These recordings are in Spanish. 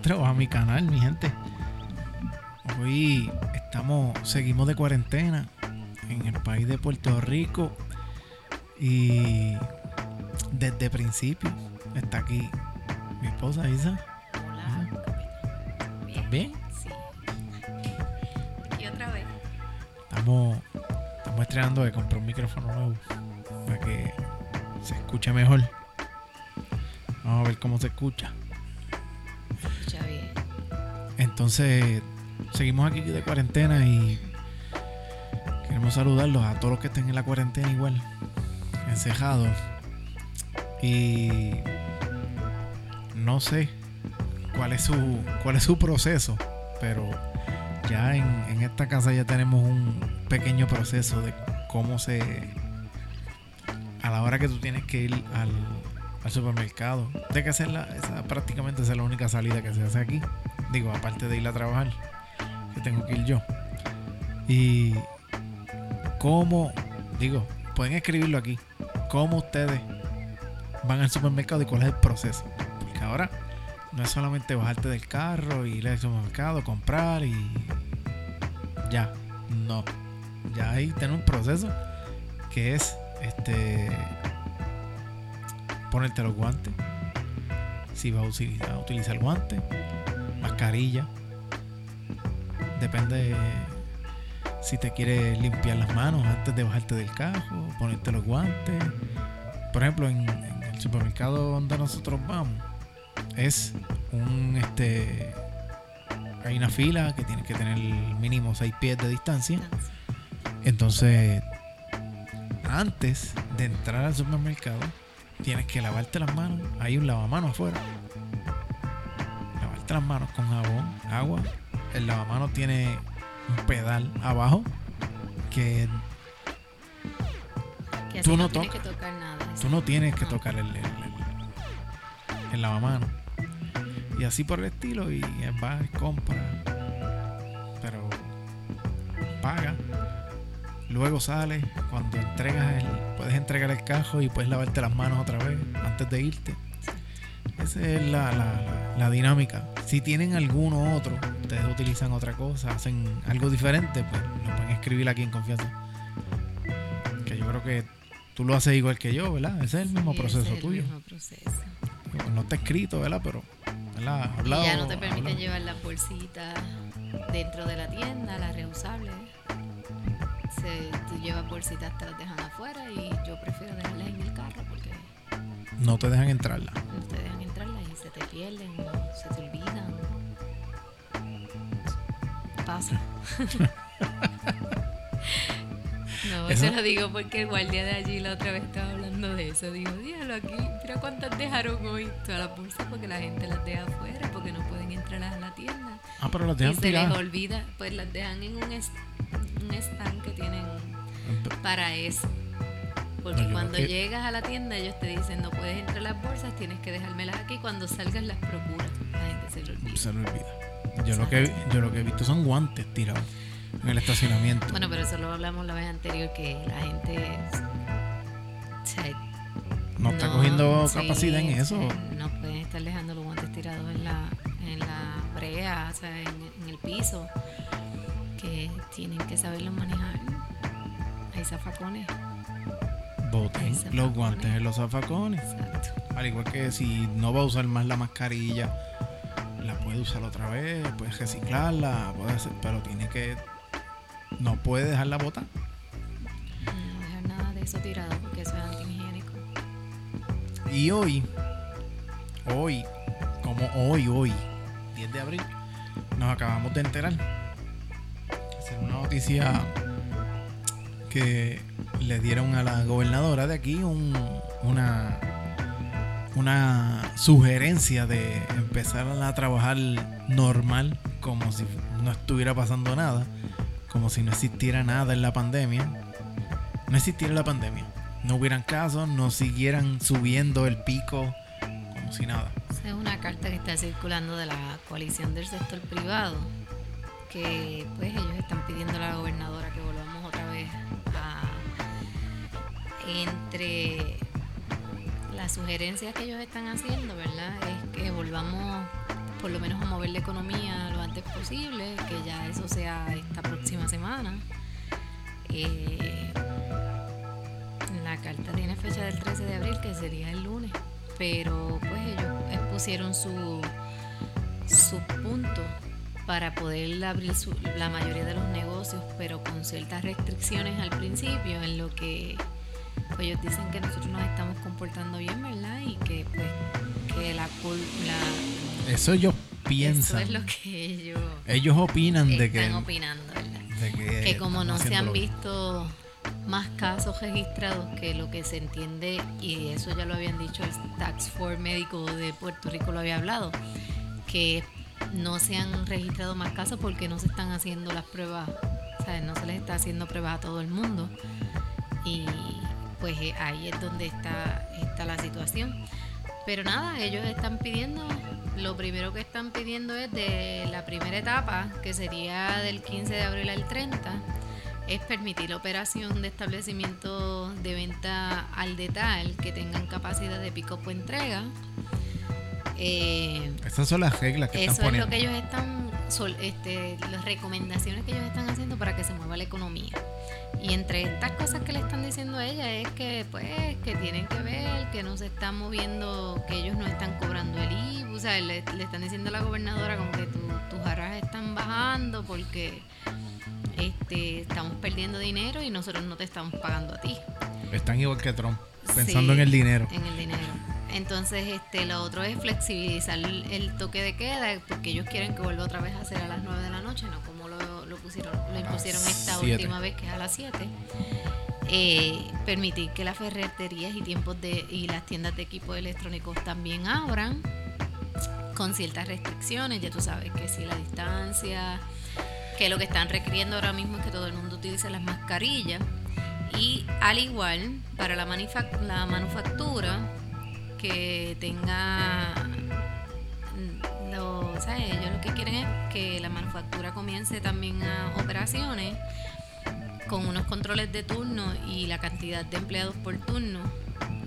otro, a mi canal, mi gente. Hoy estamos, seguimos de cuarentena en el país de Puerto Rico y desde principio está aquí mi esposa Isa. Hola, capitán. ¿Estás bien? Sí. Y otra vez. Estamos, estamos estrenando de comprar un micrófono nuevo para que se escuche mejor. Vamos a ver cómo se escucha. Escucha bien. Entonces, seguimos aquí de cuarentena y queremos saludarlos a todos los que estén en la cuarentena igual, encejados. Y no sé cuál es su cuál es su proceso, pero ya en, en esta casa ya tenemos un pequeño proceso de cómo se a la hora que tú tienes que ir al, al supermercado, de que hacer la, esa prácticamente es la única salida que se hace aquí. Digo, aparte de ir a trabajar, que tengo que ir yo. Y cómo, digo, pueden escribirlo aquí, cómo ustedes van al supermercado y cuál es el proceso. Porque ahora no es solamente bajarte del carro ir al supermercado, comprar y ya. No. Ya ahí tiene un proceso que es este ponerte los guantes. Si vas a utilizar, utilizar guantes, mascarilla. Depende si te quieres limpiar las manos antes de bajarte del carro, ponerte los guantes. Por ejemplo, en, en el supermercado donde nosotros vamos, es un este hay una fila que tiene que tener mínimo 6 pies de distancia. Entonces, antes de entrar al supermercado, tienes que lavarte las manos. Hay un lavamanos afuera. Lavarte las manos con jabón, agua. El lavamanos tiene un pedal abajo que Que Tú no no tienes que tocar nada. tú no tienes que No. tocar el, el, el- el lavamanos. Y así por el estilo. Y vas, compra. Luego sales. Cuando entregas el. Puedes entregar el cajo y puedes lavarte las manos otra vez antes de irte. Esa es la, la- la- la dinámica. Si tienen alguno otro, ustedes utilizan otra cosa, hacen algo diferente, pues lo pueden escribir aquí en confianza. Que yo creo que tú lo haces igual que yo, ¿verdad? Ese es el mismo Sí, proceso es el tuyo. mismo proceso. No está escrito, ¿verdad? Pero, ¿verdad? Y Hablado, ya no te permiten hablado. llevar las bolsitas dentro de la tienda, las reusables. Se, tú llevas bolsitas, te las dejan afuera y yo prefiero dejarlas en el carro porque No te dejan entrarla. no te dejan entrarlas y se te pierden o se te olvidan. Pasa. No, Eso- te lo digo porque el guardia de allí la otra vez estaba hablando de eso. Digo, dígalo aquí, mira cuántas dejaron hoy. Todas las bolsas porque la gente las deja afuera porque no pueden entrar a la tienda. Ah, pero las Y dejan se les olvida, pues las dejan en un, un stand que tienen para eso. Porque No, cuando llegas a la tienda ellos te dicen no puedes entrar las bolsas, tienes que dejármelas aquí. Cuando salgas las procuras. La gente se lo olvida. Se le olvida. Yo lo, que, yo lo que he visto son guantes tirados en el estacionamiento. Bueno, pero eso lo hablamos la vez anterior que la gente o sea, no está cogiendo sí, capacidad en eso. sí, no pueden estar dejando los guantes tirados en la, en la brea, o sea, en, en el piso. Que tienen que saberlos manejar. Hay zafacones. Boten Hay los guantes en los zafacones. Exacto. Al igual que si no va a usar más la mascarilla, la puede usar otra vez, puede reciclarla, puede hacer, pero tiene que. No puede dejarla botar. No dejar nada de eso tirado porque eso es antihigiénico. Y hoy, hoy, como hoy, hoy, 10 de abril, nos acabamos de enterar. Una noticia que le dieron a la gobernadora de aquí un- una, una sugerencia de empezar a trabajar normal, como si no estuviera pasando nada, como si no existiera nada en la pandemia. No existiera la pandemia. No hubieran casos, no siguieran subiendo el pico como si nada. Es una carta que está circulando de la coalición del sector privado, que pues ellos están pidiendo a la gobernadora que volvamos otra vez a entre las sugerencias que ellos están haciendo, ¿verdad? Es que volvamos por lo menos a mover la economía lo antes posible, que ya eso sea esta próxima semana. Eh, la carta tiene fecha del 13 de abril, que sería el lunes, pero pues ellos expusieron su, su punto para poder abrir la mayoría de los negocios, pero con ciertas restricciones al principio, en lo que pues, ellos dicen que nosotros nos estamos comportando bien, ¿verdad? Y que pues que la, la eso ellos piensan. Eso es lo que ellos ellos opinan de que están opinando, ¿verdad? que, como no se han visto más casos registrados que lo que se entiende y eso ya lo habían dicho el Tax Force médico de Puerto Rico lo había hablado que no se han registrado más casos porque no se están haciendo las pruebas, no se les está haciendo pruebas a todo el mundo. Y pues eh, ahí es donde está, está la situación. Pero nada, ellos están pidiendo, lo primero que están pidiendo es de la primera etapa, que sería del 15 de abril al 30, es permitir la operación de establecimientos de venta al detalle que tengan capacidad de pico o entrega eh, Estas son las reglas que están poniendo. Eso es lo que ellos están, este, las recomendaciones que ellos están haciendo para que se mueva la economía. Y entre estas cosas que le están diciendo a ella es que, pues, que tienen que ver, que no se están moviendo, que ellos no están cobrando el IVU, o sea, le, están diciendo a la gobernadora como que tus arras están bajando porque este, estamos perdiendo dinero y nosotros no te estamos pagando a ti. Están igual que Trump, pensando en el dinero. En el dinero. Entonces, este, lo otro es flexibilizar el, toque de queda, porque ellos quieren que vuelva otra vez a ser a las 9 de la noche, no como lo, lo pusieron, lo impusieron esta última vez, que es a las 7. Eh, permitir que las ferreterías y tiempos de y las tiendas de equipos electrónicos también abran con ciertas restricciones, ya tú sabes que si la distancia, que lo que están requiriendo ahora mismo es que todo el mundo utilice las mascarillas. Y al igual para la, la manufactura que tenga lo, o ellos lo que quieren es que la manufactura comience también a operaciones con unos controles de turno y la cantidad de empleados por turno.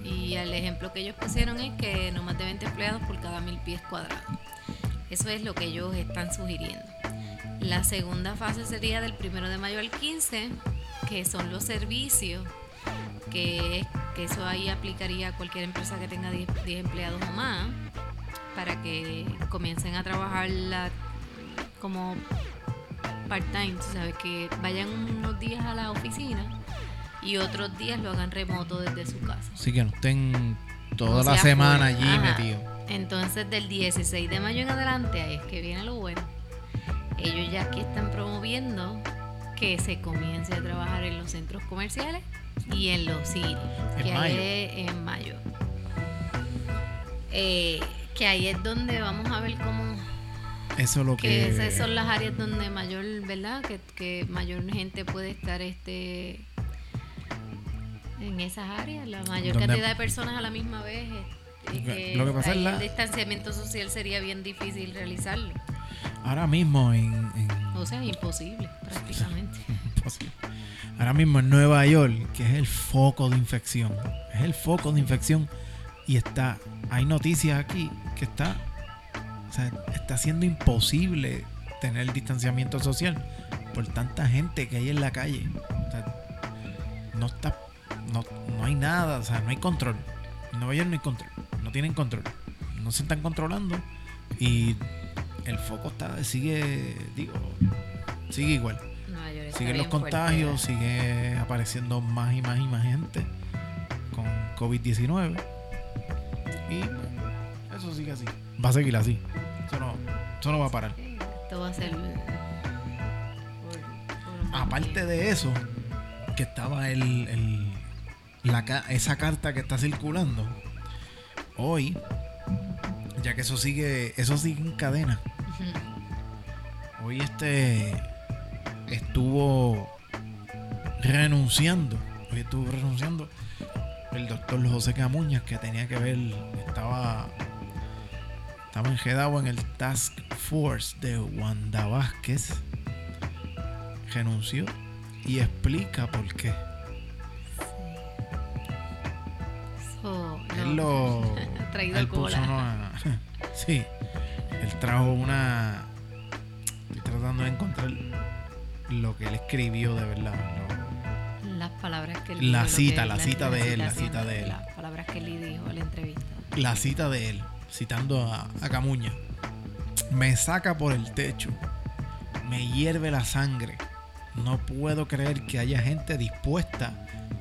Y el ejemplo que ellos pusieron es que no más de 20 empleados por cada mil pies cuadrados. Eso es lo que ellos están sugiriendo. La segunda fase sería del 1 de mayo al 15, que son los servicios, que es que eso ahí aplicaría a cualquier empresa que tenga 10, empleados o más, para que comiencen a trabajar la, como part-time, ¿sabes? Que vayan unos días a la oficina y otros días lo hagan remoto desde su casa. Así que no estén toda la semana allí metidos. Entonces, del 16 de mayo en adelante, ahí es que viene lo bueno. Ellos ya aquí están promoviendo que se comience a trabajar en los centros comerciales y en los cines, que ahí es en mayo. Eh, que ahí es donde vamos a ver cómo eso lo que, esas son las áreas donde mayor verdad que, que mayor gente puede estar este en esas áreas. La mayor cantidad de personas a la misma vez este, lo que pasa es la... el distanciamiento social sería bien difícil realizarlo ahora mismo en, o sea imposible prácticamente imposible ahora mismo en Nueva York, que es el foco de infección, es el foco de infección y está, hay noticias aquí que está, o sea, está siendo imposible tener el distanciamiento social por tanta gente que hay en la calle. O sea, no está, no, no hay nada, o sea, no hay control. En Nueva York no hay control, no tienen control, no se están controlando y el foco está, sigue, digo, sigue igual siguen los contagios, sigue apareciendo más y más y más gente con COVID-19. Y eso sigue así. Va a seguir así. Eso no, eso no va a parar. Esto va a ser. Aparte de eso, que estaba el, el la, esa carta que está circulando hoy, ya que eso sigue, eso sigue en cadena. Hoy este estuvo renunciando, hoy estuvo renunciando el doctor José Camuñas, que tenía que ver, estaba, estaba enjedado en el Task Force de Wanda Vázquez, renunció y explica por qué. él lo traído sí, él trajo una. Estoy tratando de encontrar lo que él escribió de verdad. lo- Las palabras que él La cita, la cita de él, la cita de él. Las palabras que él dijo en la entrevista. la cita de él, citando a, a Camuña. Me saca por el techo, me hierve la sangre. No puedo creer que haya gente dispuesta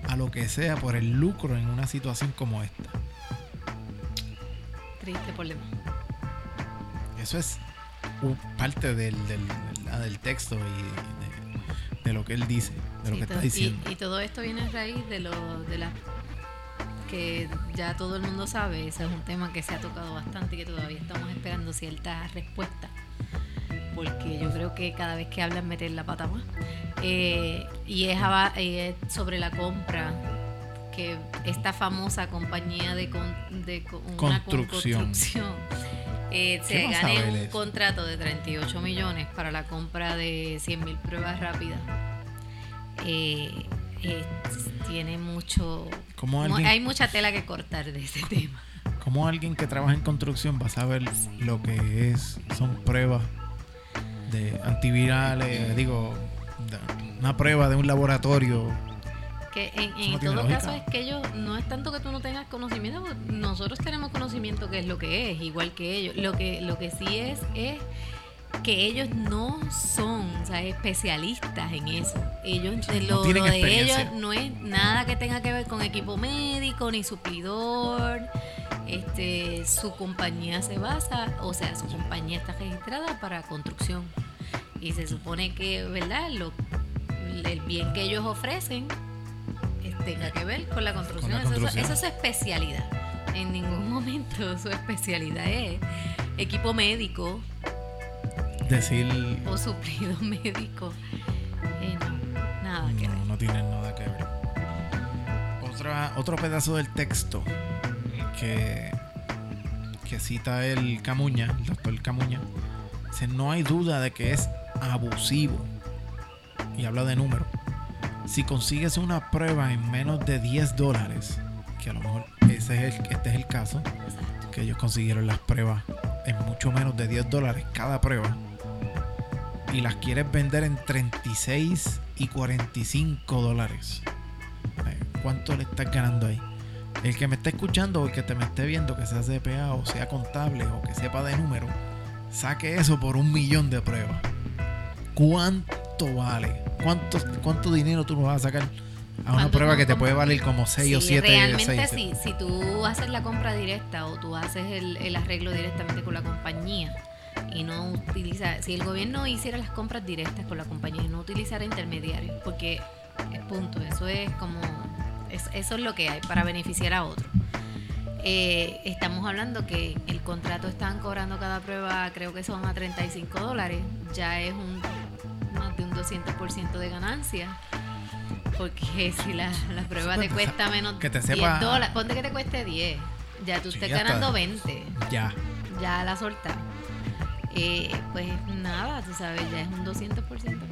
a lo que sea por el lucro en una situación como esta. Triste por demás. Eso es parte del, del, del- del texto y de, de lo que él dice, de lo Sí, que está y- diciendo. Y, todo esto viene a raíz de lo de la que ya todo el mundo sabe, ese es un tema que se ha tocado bastante y que todavía estamos esperando ciertas respuestas, porque yo creo que cada vez que hablan meten la pata más. Eh, y es, aba- eh, es sobre la compra que esta famosa compañía de, con- de una con- Construcción. construcción, eh, se ¿Qué vas a gane un contrato de 38 millones para la compra de 100.000 pruebas rápidas. Eh, eh, tiene mucho... ¿Cómo mu- alguien, Hay mucha tela que cortar de ese tema. cómo alguien que trabaja en construcción va a saber lo que es, son pruebas de antivirales, digo, una prueba de un laboratorio. Que en, en no todo lógica. caso es que ellos, no es tanto que tú no tengas conocimiento, porque nosotros tenemos conocimiento que es lo que es, igual que ellos. Lo que, lo que sí es, es que ellos no son o sea, especialistas en eso. Ellos, lo, no lo de ellos no es nada que tenga que ver con equipo médico ni suplidor. Este, su compañía se basa, o sea, su compañía está registrada para construcción. Y se supone que, ¿verdad? Lo, el bien que ellos ofrecen tenga que ver con la construcción. Con la Eso- es su especialidad. En ningún momento su especialidad es equipo médico Decir o suplido médico. Eh, no, nada que ver. no, no tienen nada que ver. Otra, otro pedazo del texto que, que cita el Camuña, el doctor Camuña, dice, no hay duda de que es abusivo. Y habla de números. Si consigues una prueba en menos de 10 dólares, que a lo mejor ese es el, este es el caso, Exacto. que ellos consiguieron las pruebas en mucho menos de 10 dólares cada prueba y las quieres vender en 36 y 45 dólares. Eh, ¿Cuánto le estás ganando ahí? El que me esté escuchando o el que te me esté viendo, que sea CPA o sea contable o que sepa de números, saque eso por un millón de pruebas. ¿Cuánto vale? ¿Cuánto, cuánto dinero tú nos vas a sacar a una ¿Cuánto prueba que te puede valer como 6 o Sí, 7 realmente si, si tú haces la compra directa o tú haces el, el arreglo directamente con la compañía y no utiliza, si el gobierno hiciera las compras directas con la compañía y no utilizara intermediarios, porque es punto, eso es como, es- eso es lo que hay para beneficiar a otro. Eh, estamos hablando que el contrato están cobrando cada prueba, creo que son a 35 dólares, ya es un 200% de ganancia. Porque si la, la prueba te cuesta menos que te 10 sepa- dólares, ponte que te cueste 10, ya tú Sí, estás ya está. ganando 20, Ya. ya la solta. Eh, pues nada, tú sabes, ya es un 200% prácticamente, así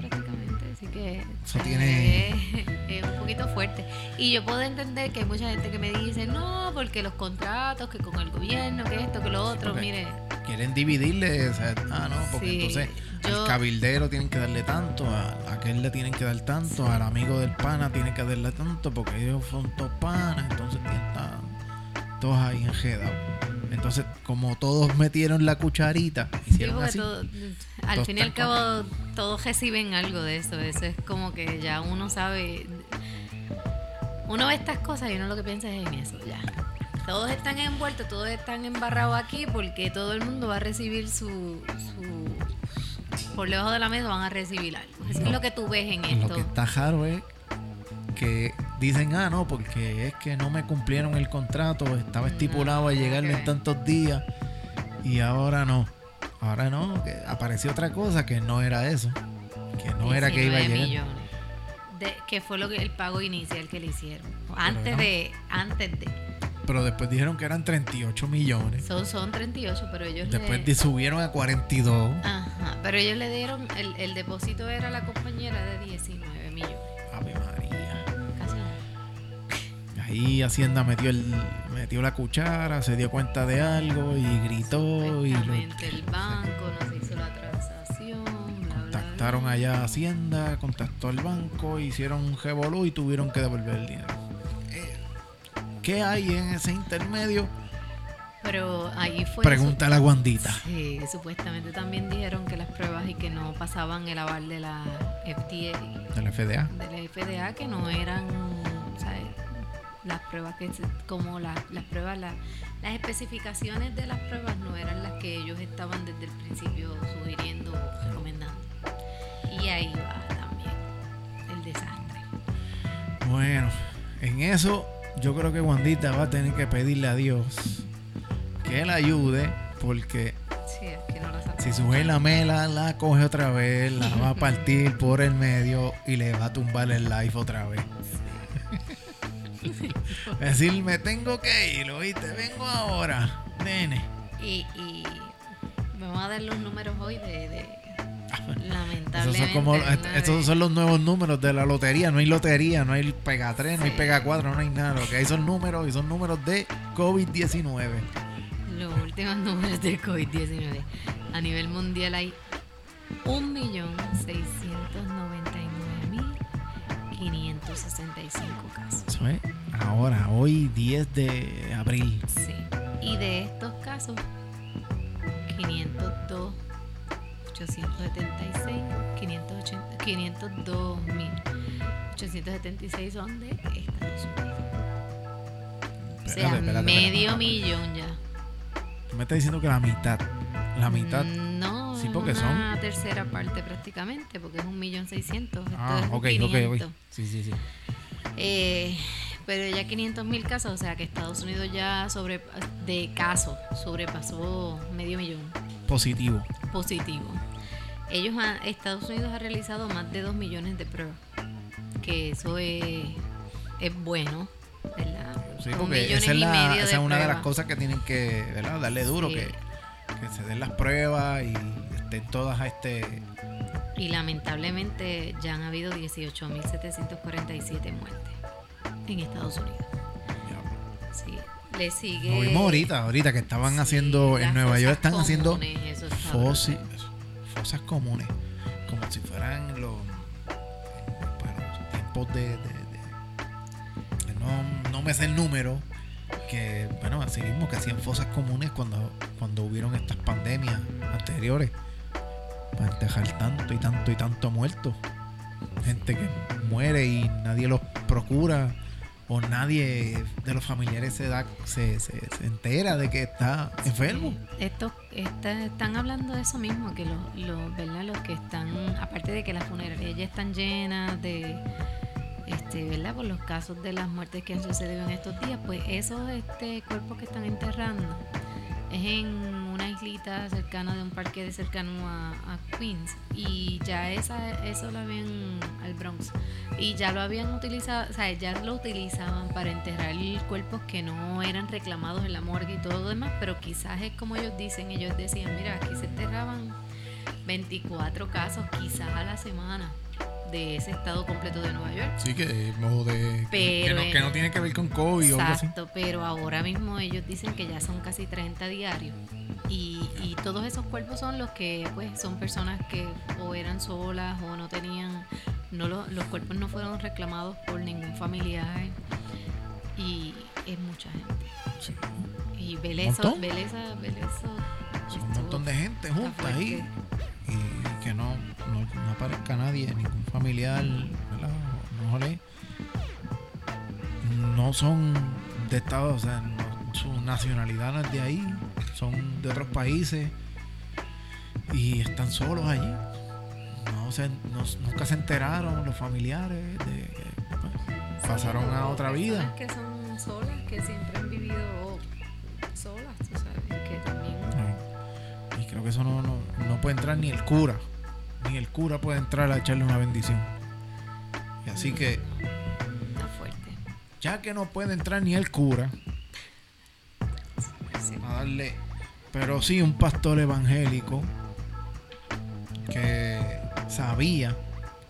que Eso tiene- es, es un poquito fuerte. Y yo puedo entender que hay mucha gente que me dice, no, porque los contratos, que con el gobierno, que esto, que lo otro, porque mire, quieren dividirle, o sea, ah, no, porque Sí, entonces yo- al cabildero tienen que darle tanto, a, a aquel le tienen que dar tanto, al amigo del pana tienen que darle tanto, porque ellos son todos panas, entonces tan- todos ahí enredados. Entonces, como todos metieron la cucharita, Sí, hicieron porque así. todo- al fin y al cabo todos reciben algo de eso. Eso es como que ya uno sabe. Uno ve estas cosas y uno lo que piensa es en eso, ya. Todos están envueltos, todos están embarrados aquí porque todo el mundo va a recibir su. su por debajo de la mesa van a recibir algo. Eso es lo que tú ves en Lo esto. que está raro es que dicen, ah, no, porque es que no me cumplieron el contrato, estaba No, estipulado a llegarle en tantos días y ahora no. Ahora no, que apareció otra cosa que no era eso. Que no era que iba a 19 llegar. millones. De, que fue lo que el pago inicial que le hicieron. Antes no. de. Antes de. Pero después dijeron que eran 38 millones. Son, son 38, pero ellos Después le- subieron a 42. Ajá, pero ellos le dieron, el, el depósito era la compañera de 19 ahí Hacienda metió el metió la cuchara, se dio cuenta de algo y gritó y lo- el banco no se hizo la transacción. bla, bla, contactaron bla. allá a Hacienda, contactó al banco, hicieron un revolú y tuvieron que devolver el dinero. Eh, ¿Qué hay en ese intermedio? Pero ahí fue. Pregunta la Guandita. Sí, supuestamente también dijeron que las pruebas y que no pasaban el aval de la FDA, De la FDA. de la FDA, que no eran. Las pruebas que, se- como la- las pruebas, la- las especificaciones de las pruebas no eran las que ellos estaban desde el principio sugiriendo, recomendando. Y ahí va también el desastre. Bueno, en eso yo creo que Guandita va a tener que pedirle a Dios que él ayude porque Sí, es que no la si su la mela la coge otra vez, la va a partir por el medio y le va a tumbar el live otra vez. Es decir, me tengo que ir, oíste, vengo ahora, nene. Y, y me van a dar los números hoy de, de Esos lamentablemente. son, estos son los nuevos números de la lotería. No hay lotería, no hay pega 3, no hay pega 4, no hay nada. Lo que hay son números y son números de COVID-19. Los últimos números del COVID-19. A nivel mundial hay 1.699.565 casos. Eso es ahora, hoy 10 de abril. Sí. Y de estos casos, 502, 876, 580, 502 mil. 876 son de Estados Unidos. O sea, Espérate, espérate, medio millón ya. Tú me estás diciendo que la mitad, la mitad. Mm, No, Sí, porque una tercera parte prácticamente, porque es un millón seiscientos. Ah, ok, ok, 500. ok. Sí, sí, sí. Eh, pero ya 500 mil casos, o sea que Estados Unidos ya sobre de casos sobrepasó medio millón Positivo. positivo. Ellos han- Estados Unidos ha realizado más de 2 millones de pruebas, que eso es, es bueno, ¿verdad? Sí, porque esa es, la- esa es una de las cosas que tienen que ¿verdad? darle duro, Sí. que, que se den las pruebas y estén todas a este... Y lamentablemente ya han habido 18.747 muertes en Estados Unidos. Sí, le sigue. Lo vimos ahorita, ahorita que estaban Sí, haciendo, en Nueva York están haciendo comunes, eso está brutal. fosas comunes, como si fueran los, los tiempos de, de- de- de no, no me sé el número, que bueno, así mismo que hacían fosas comunes cuando, cuando hubieron estas pandemias anteriores, enterrar tanto y tanto y tanto muerto, gente que muere y nadie los procura. O nadie de los familiares se da se, se, se entera de que está enfermo. Estos esta- están hablando de eso mismo, que los, los, ¿verdad? los que están, aparte de que las funerarias ya están llenas de, este, ¿verdad? Por los casos de las muertes que han sucedido en estos días, pues esos este, cuerpos que están enterrando es en islita cercana de un parque de cercano a, a Queens y ya esa, eso lo habían al Bronx y ya lo habían utilizado, o sea, ya lo utilizaban para enterrar cuerpos que no eran reclamados en la morgue y todo lo demás, pero quizás es como ellos dicen, ellos decían, mira, aquí se enterraban 24 casos quizás a la semana de ese estado completo de Nueva York. Sí, que de. que, Pero no, que no tiene que ver con COVID o algo así. Exacto, pero ahora mismo ellos dicen que ya son casi 30 diarios. Y, y todos esos cuerpos son los que pues son personas que o eran solas o no tenían, no lo- los cuerpos no fueron reclamados por ningún familiar. Y es mucha gente. Sí, Y ver eso, son un montón de gente junta ahí. Y que no, no, no aparezca nadie, ningún familiar, ¿verdad? No, jole. no son de Estados, o sea, no- su nacionalidad no es de ahí, son de otros países y están solos allí. No se, no- nunca se enteraron los familiares de pues, pasaron a otra vida. que son solas, que siempre han vivido solas, tú sabes, que también Y creo que eso no, no, no puede entrar ni el cura. Ni el cura puede entrar a echarle una bendición. Y así que, está fuerte. ya que no puede entrar ni el cura a darle, pero sí un pastor evangélico que sabía,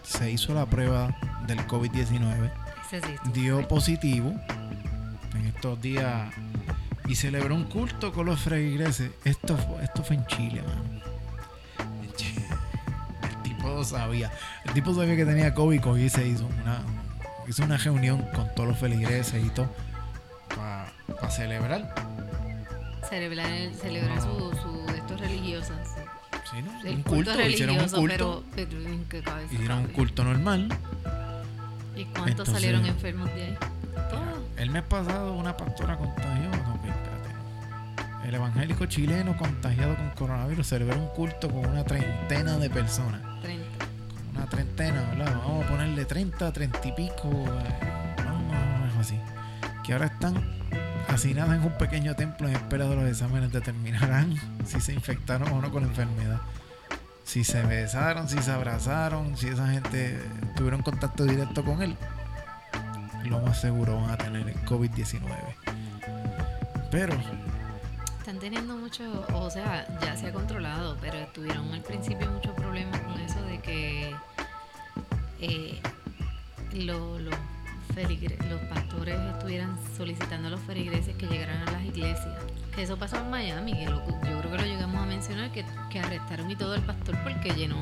se hizo la prueba del COVID-19, Ese sí estuvo dio positivo en estos días y celebró un culto con los feligreses. Esto, esto fue en Chile, Chile. El tipo sabía. El tipo sabía que tenía COVID y se hizo una, hizo una reunión con todos los feligreses y todo para celebrar. Celebrar, celebrar su, su estos religiosos. Sí, ¿no? El un culto, culto, hicieron un culto. pero, pero ¿en qué cabeza hicieron un culto normal. ¿Y cuántos Entonces- salieron enfermos de ahí? Todos. El mes pasado una pastora contagió. No. El evangélico chileno contagiado con coronavirus celebró un culto con una treintena de personas. 30. Una treintena, ¿verdad? Vamos a ponerle 30, 30 y pico. eh, No, no, así. Que ahora están hacinadas en un pequeño templo en espera de los exámenes determinarán si se infectaron o no con la enfermedad. Si se besaron, si se abrazaron, si esa gente tuvieron contacto directo con él. Lo más seguro van a tener el COVID-19. Pero Están teniendo mucho, o sea, ya se ha controlado, pero tuvieron al principio muchos problemas con eso de que eh, lo- los pastores estuvieran solicitando a los feligreses que llegaran a las iglesias. Que eso pasó en Miami, que lo- yo creo que lo llegamos a mencionar, que, que arrestaron y todo el pastor porque llenó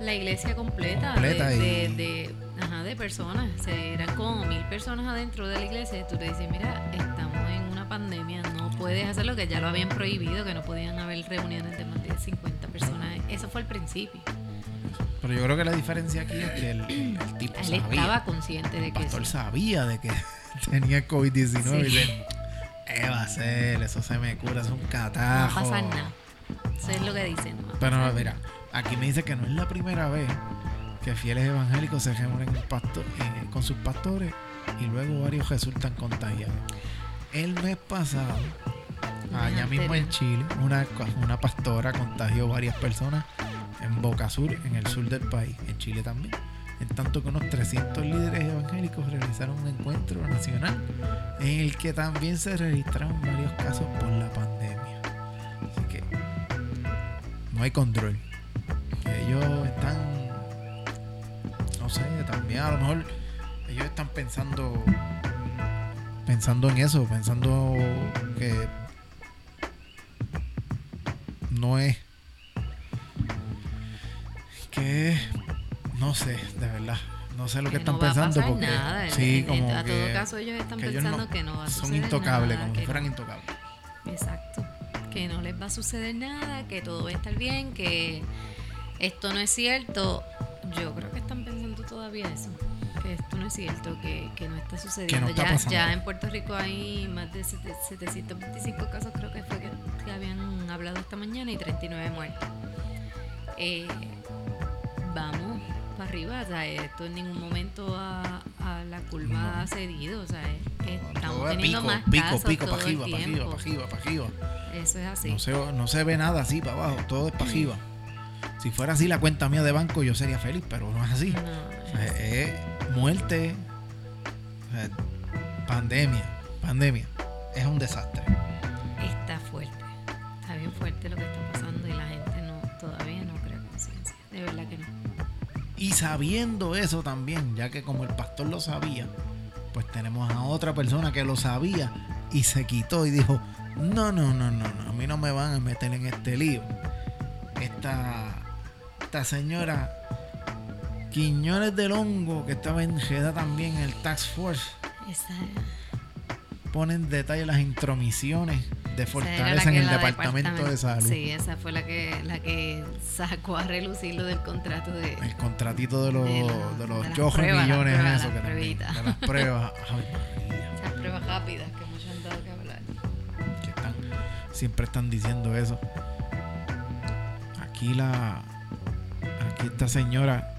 la iglesia completa, Completa de, de- de- ajá, de personas. O sea, eran como mil personas adentro de la iglesia. Y tú le dices, mira, estamos en una pandemia, no puedes hacer lo que ya lo habían prohibido, que no podían haber reuniones de más de 50 personas. Eso fue al principio. Pero yo creo que la diferencia aquí es que el, el- el tipo Él sabía. estaba consciente de El que pastor eso. sabía de que tenía el COVID-19 y dice, ¿qué va a hacer? Eso se me cura, es un No catajo. a pasar nada. Eso es lo que dicen. no Pero mira, aquí me dice que no es la primera vez que fieles evangélicos se reúnen eh, con sus pastores y luego varios resultan contagiados. El mes pasado, allá mismo en. Chile, una, una pastora contagió varias personas en Boca Sur, en el sur del país, en Chile también. En tanto que unos 300 líderes evangélicos realizaron un encuentro nacional en el que también se registraron varios casos por la pandemia. Así que no hay control. Ellos están, no sé, también a lo mejor ellos están pensando, pensando en eso, pensando que no es, que no sé, de verdad. No sé lo que, que están no pensando porque nada. sí, En- en- como a que, todo caso ellos están que ellos pensando no- que no va a son suceder intocables, nada, como que si fueran no- intocables. Exacto. Que no les va a suceder nada, que todo va a estar bien, que esto no es cierto. Yo creo que están pensando todavía eso. Que esto no es cierto, que, que no está sucediendo. está ya, en Puerto Rico hay más de sete- 725 casos, creo que fue que, que habían hablado esta mañana, y 39 muertos. Eh, vamos para arriba, o sea, esto en ningún momento a, a la curva ha cedido, o sea, es que estamos es teniendo pico, más pico, casos pico, todo para el arriba, para arriba, tiempo. para arriba, para arriba. Eso es así. No se, no se ve nada así para abajo, todo es para arriba. Si fuera así la cuenta mía de banco, yo sería feliz, pero no es así. No, O sea, es muerte, sea, pandemia, pandemia. Es un desastre. está fuerte. Está bien fuerte lo que está sabiendo eso también, ya que como el pastor lo sabía, pues tenemos a otra persona que lo sabía y se quitó y dijo, no, no, no, no, no, a mí no me van a meter en este lío. Esta, esta señora Quiñones del Hongo, que estaba en Jeda también en el Tax Force, Esa, pone en detalle las intromisiones de Fortaleza en el Departamento de Salud. Sí, esa fue la que la que sacó a relucir lo del contrato de El contratito de los, De de, la- los de las pruebas, las millones, pruebas, eso las que pruebitas. de las pruebas. Esas rápidas que muchos han dado que hablar. que están, siempre están diciendo eso. Aquí la, aquí esta señora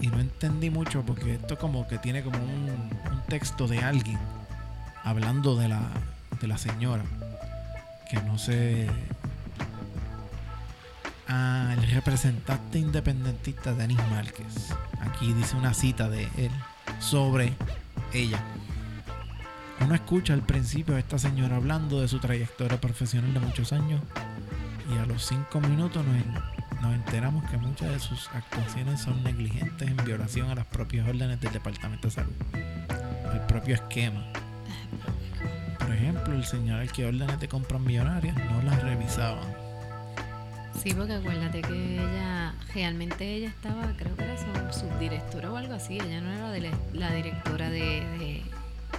y no entendí mucho porque esto como que tiene como un texto de alguien hablando de la, de la señora que no sé. Ah, el representante independentista Denis Márquez. Aquí dice una cita de él sobre ella. Uno escucha al principio a esta señora hablando de su trayectoria profesional de muchos años y a los cinco minutos nos, nos enteramos que muchas de sus actuaciones son negligentes en violación a las propias órdenes del Departamento de Salud, propio esquema. Por ejemplo, el señalar que órdenes de compras millonarias no las revisaban. Sí, porque acuérdate que ella, realmente ella estaba, creo que era su subdirectora o algo así, ella no era de la, la directora de, de-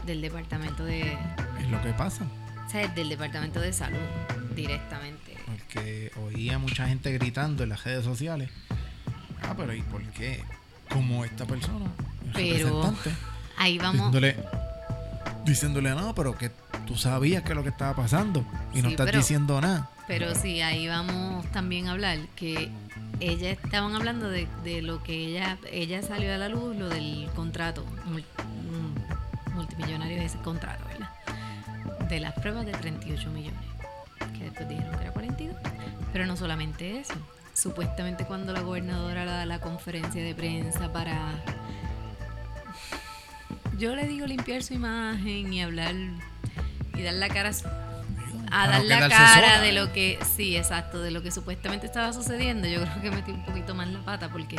del departamento de, Es lo que pasa. o sea, del departamento de salud directamente. Porque oía mucha gente gritando en las redes sociales. Ah, pero ¿y por qué? Como esta persona, el Pero representante, ahí vamos, diciéndole, diciéndole, no, pero que tú sabías que es lo que estaba pasando y no estás pero- diciendo nada. pero sí, ahí vamos también a hablar que ella estaban hablando de, de lo que ella, ella salió a la luz, lo del contrato, mul- mm, multimillonario de ese contrato, ¿verdad? De las pruebas de 38 millones, que después dijeron que era 42. Pero no solamente eso, supuestamente cuando la gobernadora da la conferencia de prensa para, yo le digo limpiar su imagen y hablar y dar la cara a dar la cara sola. de lo que, sí, exacto, de lo que supuestamente estaba sucediendo. Yo creo que metí un poquito más la pata porque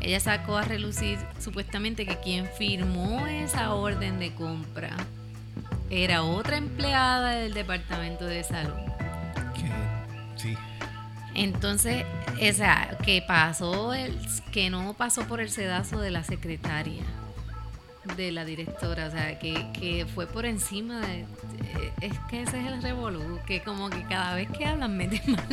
ella sacó a relucir supuestamente que quien firmó esa orden de compra era otra empleada del departamento de salud. Que sí, Entonces, o sea, que pasó el, que no pasó por el sedazo de la secretaria, de la directora, o sea, que, que fue por encima de, de- es que ese es el revolú, que como que cada vez que hablan meten más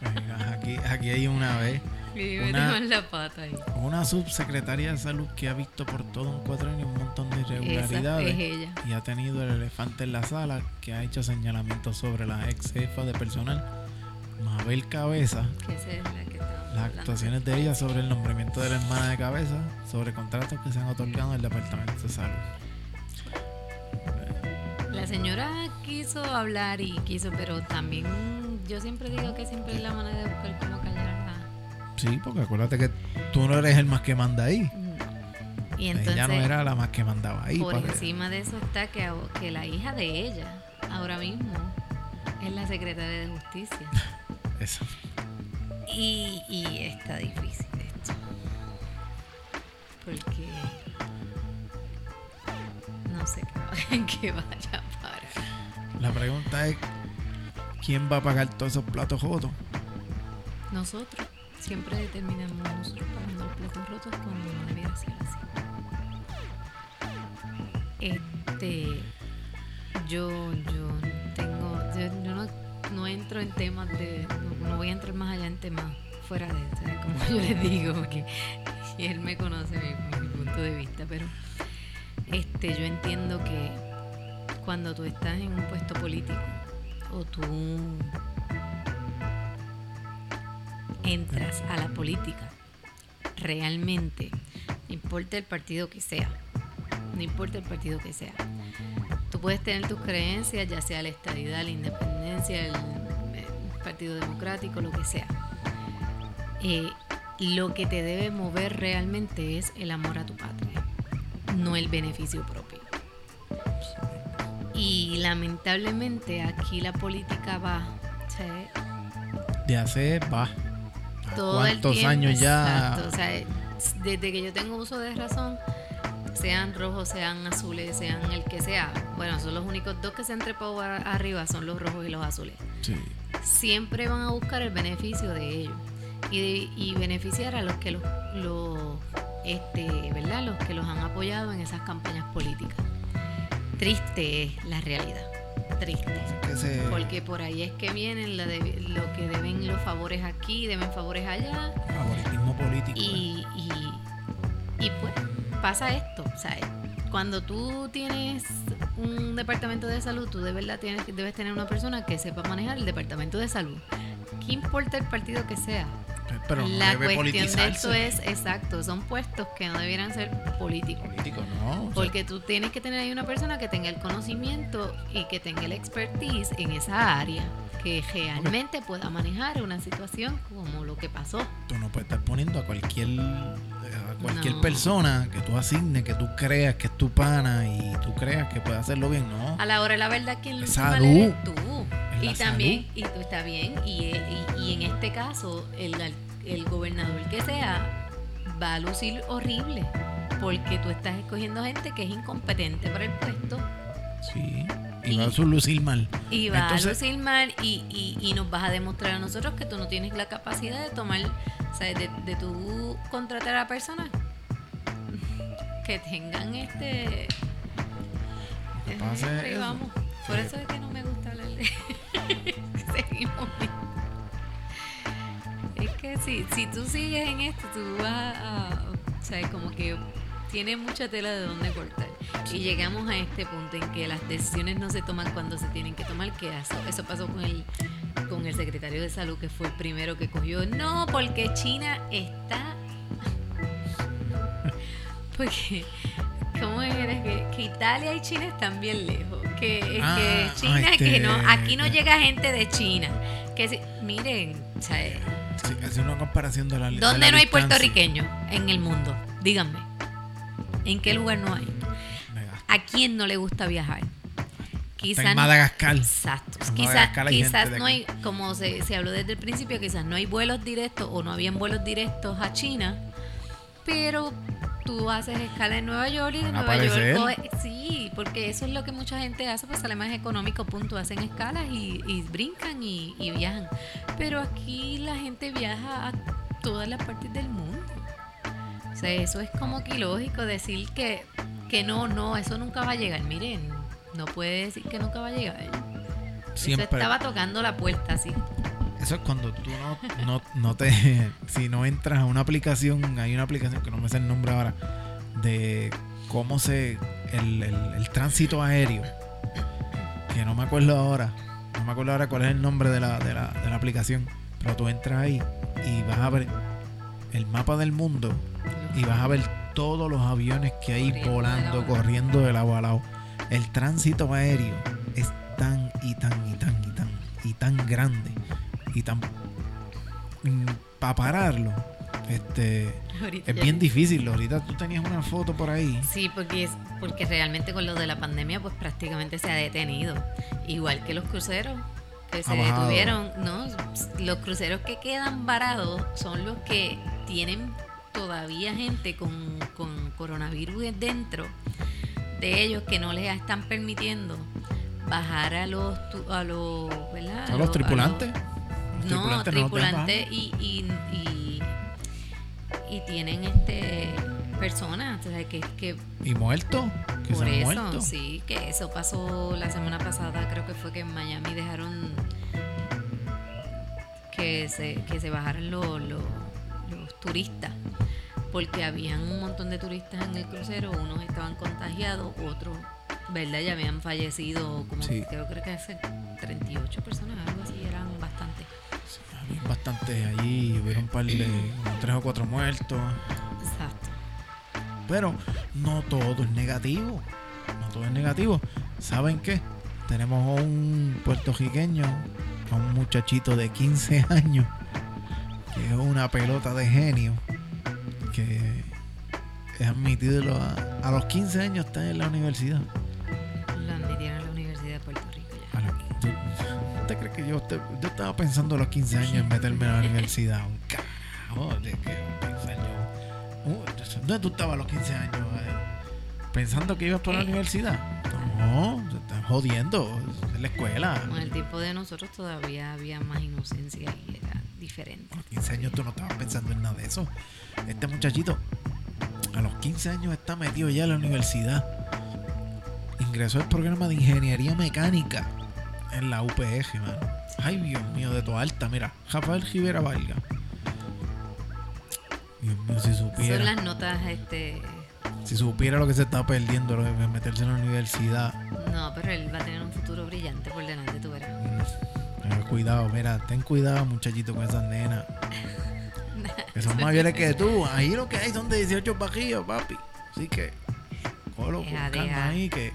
la, aquí, aquí hay una vez meten Una- la pata ahí. una subsecretaria de salud que ha visto por todo un cuatrenio un montón de irregularidades es ella. y ha tenido el elefante en la sala que ha hecho señalamientos sobre la ex jefa de personal Mabel Cabeza Que esa es la que estaba las actuaciones de ella sobre el nombramiento de la hermana de cabeza sobre contratos que se han otorgado en el departamento de salud. La señora quiso hablar y quiso, pero también yo siempre digo que siempre es la manera de buscar cómo callar a sí porque acuérdate que tú no eres el más que manda ahí. Y entonces, ella no era la más que mandaba ahí por encima de eso está que la hija de ella, ahora mismo, es la secretaria de justicia. eso Y, y está difícil esto. Porque no sé en qué vaya a parar. la pregunta es quién va a pagar todos esos platos rotos Nosotros siempre determinamos nosotros pagando los platos rotos cuando no debiera ser así. Este, yo, yo tengo, yo, yo no, no entro en temas de, no, voy a entrar más allá en temas fuera de, o sea, como yo les digo, porque él me conoce mi, mi punto de vista, pero este, yo entiendo que cuando tú estás en un puesto político o tú entras a la política, realmente, no importa el partido que sea, no importa el partido que sea, tú puedes tener tus creencias, ya sea la estadidad, la independencia, el, el Partido Democrático, lo que sea. Eh, lo que te debe mover realmente es el amor a tu patria, no el beneficio propio. Y lamentablemente aquí la política va, de hacer va el ¿Cuántos tiempo, años ya? exacto, o sea, desde que yo tengo uso de razón, sean rojos, sean azules, sean el que sea. Bueno, son los únicos dos que se han trepado arriba, son los rojos y los azules. sí Siempre van a buscar el beneficio de ellos y, de- y beneficiar a los que los, los, este, ¿verdad? Los que los han apoyado en esas campañas políticas. Triste es la realidad, triste. se Porque por ahí es que vienen de- lo que deben los favores aquí, deben favores allá. favoritismo político Y, y, y pues pasa esto. O sea, cuando tú tienes un departamento de salud, tú de verdad tienes, debes tener una persona que sepa manejar el departamento de salud. ¿Qué importa el partido que sea? pero no la debe cuestión de esto es, exacto, son puestos que no debieran ser políticos. político no o sea, Porque tú tienes que tener ahí una persona que tenga el conocimiento y que tenga el expertise en esa área, que realmente pueda manejar una situación como lo que pasó. tú no puedes estar poniendo a cualquier cualquier No. persona que tú asignes que tú creas que es tu pana y tú creas que puede hacerlo bien no A la hora de la verdad, hizo mal salud. tú. es y también, salud. y tú está bien, y, y- y en este caso, el, el gobernador que sea va a lucir horrible, porque tú estás escogiendo gente que es incompetente para el puesto Sí. Y Y- va a lucir mal. y va Entonces- a lucir mal y, y, y nos vas a demostrar a nosotros que tú no tienes la capacidad de tomar, o sea, de, de tú contratar a personas que tengan este... Ahí eso, vamos. Por eso es que no me gusta hablar de... Seguimos. Es que si, si tú sigues en esto, tú vas a... O sea, como que tiene mucha tela de dónde cortar. Y llegamos a este punto en que las decisiones no se toman cuando se tienen que tomar, que eso, eso pasó con el, con el secretario de salud, que fue el primero que cogió. No, porque China está... Porque... ¿Cómo era? Que, que Italia y China están bien lejos. Que, Ah, que China, este- que no, aquí no llega gente de China. Que si- miren, o sea, Sí, hace una comparación de la de ¿dónde la no hay puertorriqueños en el mundo? Díganme. ¿En qué lugar no hay? ¿A quién no le gusta viajar? Quizás en Madagascar. Exacto. En Quizás, Madagascar quizás no hay, como se, se habló desde el principio, quizás no hay vuelos directos o no habían vuelos directos a China, pero tú haces escala en Nueva York y de Nueva York coge- sí, porque eso es lo que mucha gente hace, pues sale más económico, punto, hacen escalas y, y brincan y, y viajan. Pero aquí la gente viaja a todas las partes del mundo. O sea, eso es como que ilógico decir que, que no, no, eso nunca va a llegar. Miren, no puede decir que nunca va a llegar. Siempre. Eso estaba tocando la puerta así. Eso es cuando tú no, no, no te. Si no entras a una aplicación, hay una aplicación que no me sé el nombre ahora, de cómo se. El, el- el tránsito aéreo. Que no me acuerdo ahora. No me acuerdo ahora cuál es el nombre de la, de la, de la aplicación. Pero tú entras ahí y vas a ver el mapa del mundo y vas a ver todos los aviones que hay Corriendo volando, corriendo de lado a lado. El tránsito aéreo es tan y tan y tan y tan y tan grande y tan para pararlo este Ahorita es bien difícil ahorita tú tenías una foto por ahí Sí, porque es porque realmente con lo de la pandemia pues prácticamente se ha detenido. Igual que los cruceros que se detuvieron, ¿no? Los cruceros que quedan varados son los que tienen todavía gente con, con coronavirus dentro de ellos que no les están permitiendo bajar a los tu- a los, ¿verdad? a los tripulantes. Los no, tripulantes los y, y, y, y tienen este personas o sea, que, que y muertos que por eso, muerto. sí, que eso pasó la semana pasada, creo que fue que en Miami dejaron que se, que se bajaran los, los, los turistas, porque habían un montón de turistas en el crucero, unos estaban contagiados, otros, ¿verdad? Ya habían fallecido, como Sí. creo, creo que hace 38 personas, algo así, eran bastantes. Sí, había bastante allí hubieron un par de tres o cuatro muertos Exacto. Pero no todo es negativo. No todo es negativo. ¿Saben qué? Tenemos a un puertorriqueño, a un muchachito de 15 años, que es una pelota de genio, que es admitido a, a los 15 años está en la universidad. Lo admitieron en la Universidad de Puerto Rico ya. A los- ¿tú- ¿Usted cree que yo, te- yo estaba pensando a los 15 años en meterme a la universidad? Un carajo, ¿de qué pensar yo? Uh, ¿Dónde tú estabas a los 15 años? eh? ¿Pensando que ibas por la Eh. universidad? No, se están jodiendo. Es la escuela. Con el tiempo de nosotros todavía había más inocencia y era diferente. A los 15 años tú no estabas pensando en nada de eso. Este muchachito a los 15 años está metido ya en la universidad. Ingresó al programa de ingeniería mecánica en la UPG, mano. Ay, Dios mío, de toda alta, mira. Rafael Rivera Valga. Dios mío, si Son supiera. las notas, este. Si supiera lo que se está perdiendo lo de meterse en la universidad. No, pero él va a tener un futuro brillante por delante, tú verás. Pero cuidado, mira, ten cuidado, muchachito, con esas nenas. Que son más viejas que tú. Ahí lo que hay son de 18 bajillos, papi. Así que, con Deja, calma deja. ahí, que Él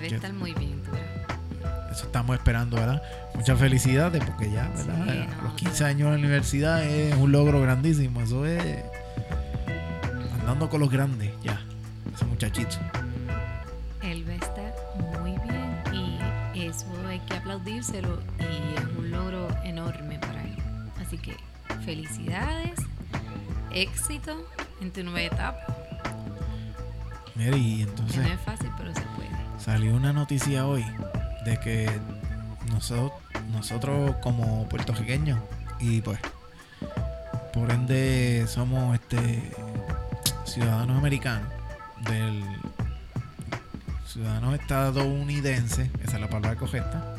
va a ¿Qué? estar muy bien, tú eso estamos esperando, ¿verdad? Muchas felicidades, porque ya, ¿verdad? Sí, A no, los 15 tú- años en la universidad es un logro grandísimo. Eso es andando con los grandes, ya. Ese muchachito. Que aplaudírselo y es un logro enorme para él. Así que felicidades, éxito en tu nueva etapa. Mira, y Que entonces no es fácil, pero se puede. salió una noticia hoy de que nosotros, nosotros como puertorriqueños y pues por ende somos este ciudadanos americanos del ciudadanos estadounidenses, esa es la palabra correcta,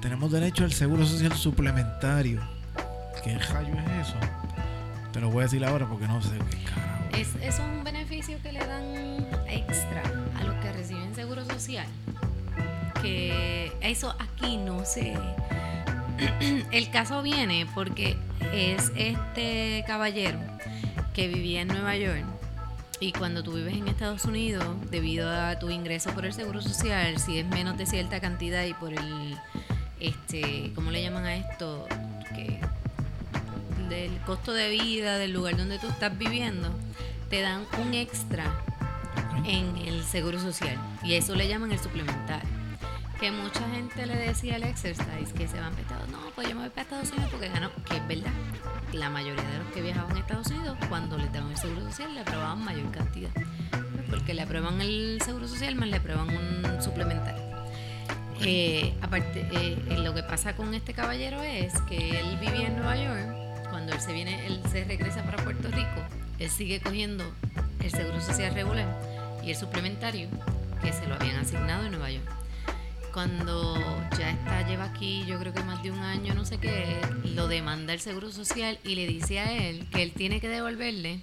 tenemos derecho al seguro social suplementario. ¿Qué rayo es eso? Te lo voy a decir ahora porque no sé qué carajo. Es, es un beneficio que le dan extra a los que reciben seguro social. Que eso aquí no sé. El caso viene porque es este caballero que vivía en Nueva York y cuando tú vives en Estados Unidos, debido a tu ingreso por el seguro social, si es menos de cierta cantidad y por el, este, ¿cómo le llaman a esto? Que del costo de vida del lugar donde tú estás viviendo, te dan un extra en el seguro social y eso le llaman el suplementario. Que mucha gente le decía al exercise que se van para Estados Unidos, no, pues yo me voy para Estados Unidos porque ganó, que es verdad. La mayoría de los que viajaban a Estados Unidos, cuando les daban el seguro social, le aprobaban mayor cantidad. Porque le aprueban el seguro social más le aprueban un suplementario. Eh, aparte, eh, lo que pasa con este caballero es que él vivía en Nueva York. Cuando él se viene, él se regresa para Puerto Rico, él sigue cogiendo el seguro social regular y el suplementario que se lo habían asignado en Nueva York. Cuando ya está, lleva aquí, yo creo que más de un año, no sé qué, lo demanda el seguro social y le dice a él que él tiene que devolverle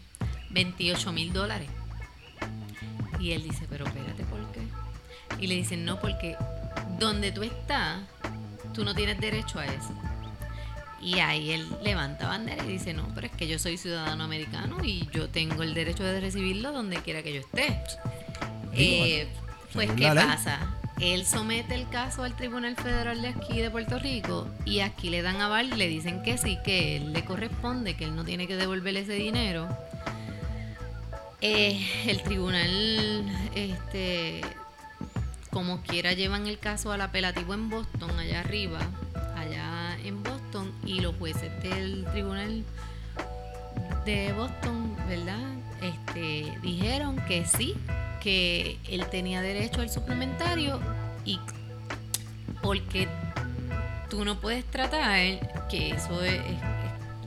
28 mil dólares. Y él dice, pero espérate, ¿por qué? Y le dicen, no, porque donde tú estás, tú no tienes derecho a eso. Y ahí él levanta bandera y dice, no, pero es que yo soy ciudadano americano y yo tengo el derecho de recibirlo donde quiera que yo esté. Eh, pues, ¿qué pasa? Él somete el caso al Tribunal Federal de aquí de Puerto Rico y aquí le dan aval y le dicen que sí, que él le corresponde, que él no tiene que devolverle ese dinero. Eh, el tribunal, este, como quiera, llevan el caso al apelativo en Boston, allá arriba, allá en Boston, y los jueces del tribunal de Boston, ¿verdad? Este, dijeron que sí, que él tenía derecho al suplementario y porque tú no puedes tratar, que eso es,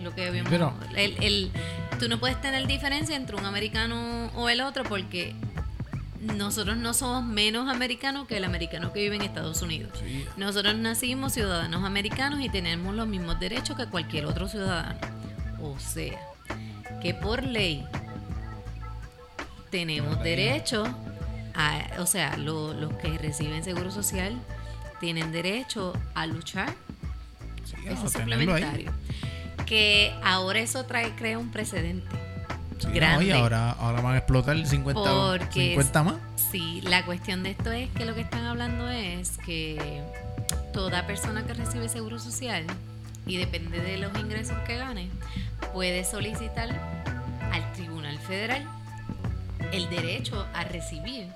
lo que habíamos... Pero- el, el- tú no puedes tener diferencia entre un americano o el otro porque nosotros no somos menos americanos que el americano que vive en Estados Unidos. Sí. Nosotros nacimos ciudadanos americanos y tenemos los mismos derechos que cualquier otro ciudadano. O sea, que por ley tenemos derecho a, o sea, lo- los que reciben seguro social tienen derecho a luchar Sí, tenerlo ahí. suplementario. Que ahora eso trae, crea un precedente. Sí, no, y ahora, ahora van a explotar el 50, Porque 50 más. Sí, la cuestión de esto es que lo que están hablando es que toda persona que recibe seguro social y depende de los ingresos que gane, puede solicitar al Tribunal Federal el derecho a recibir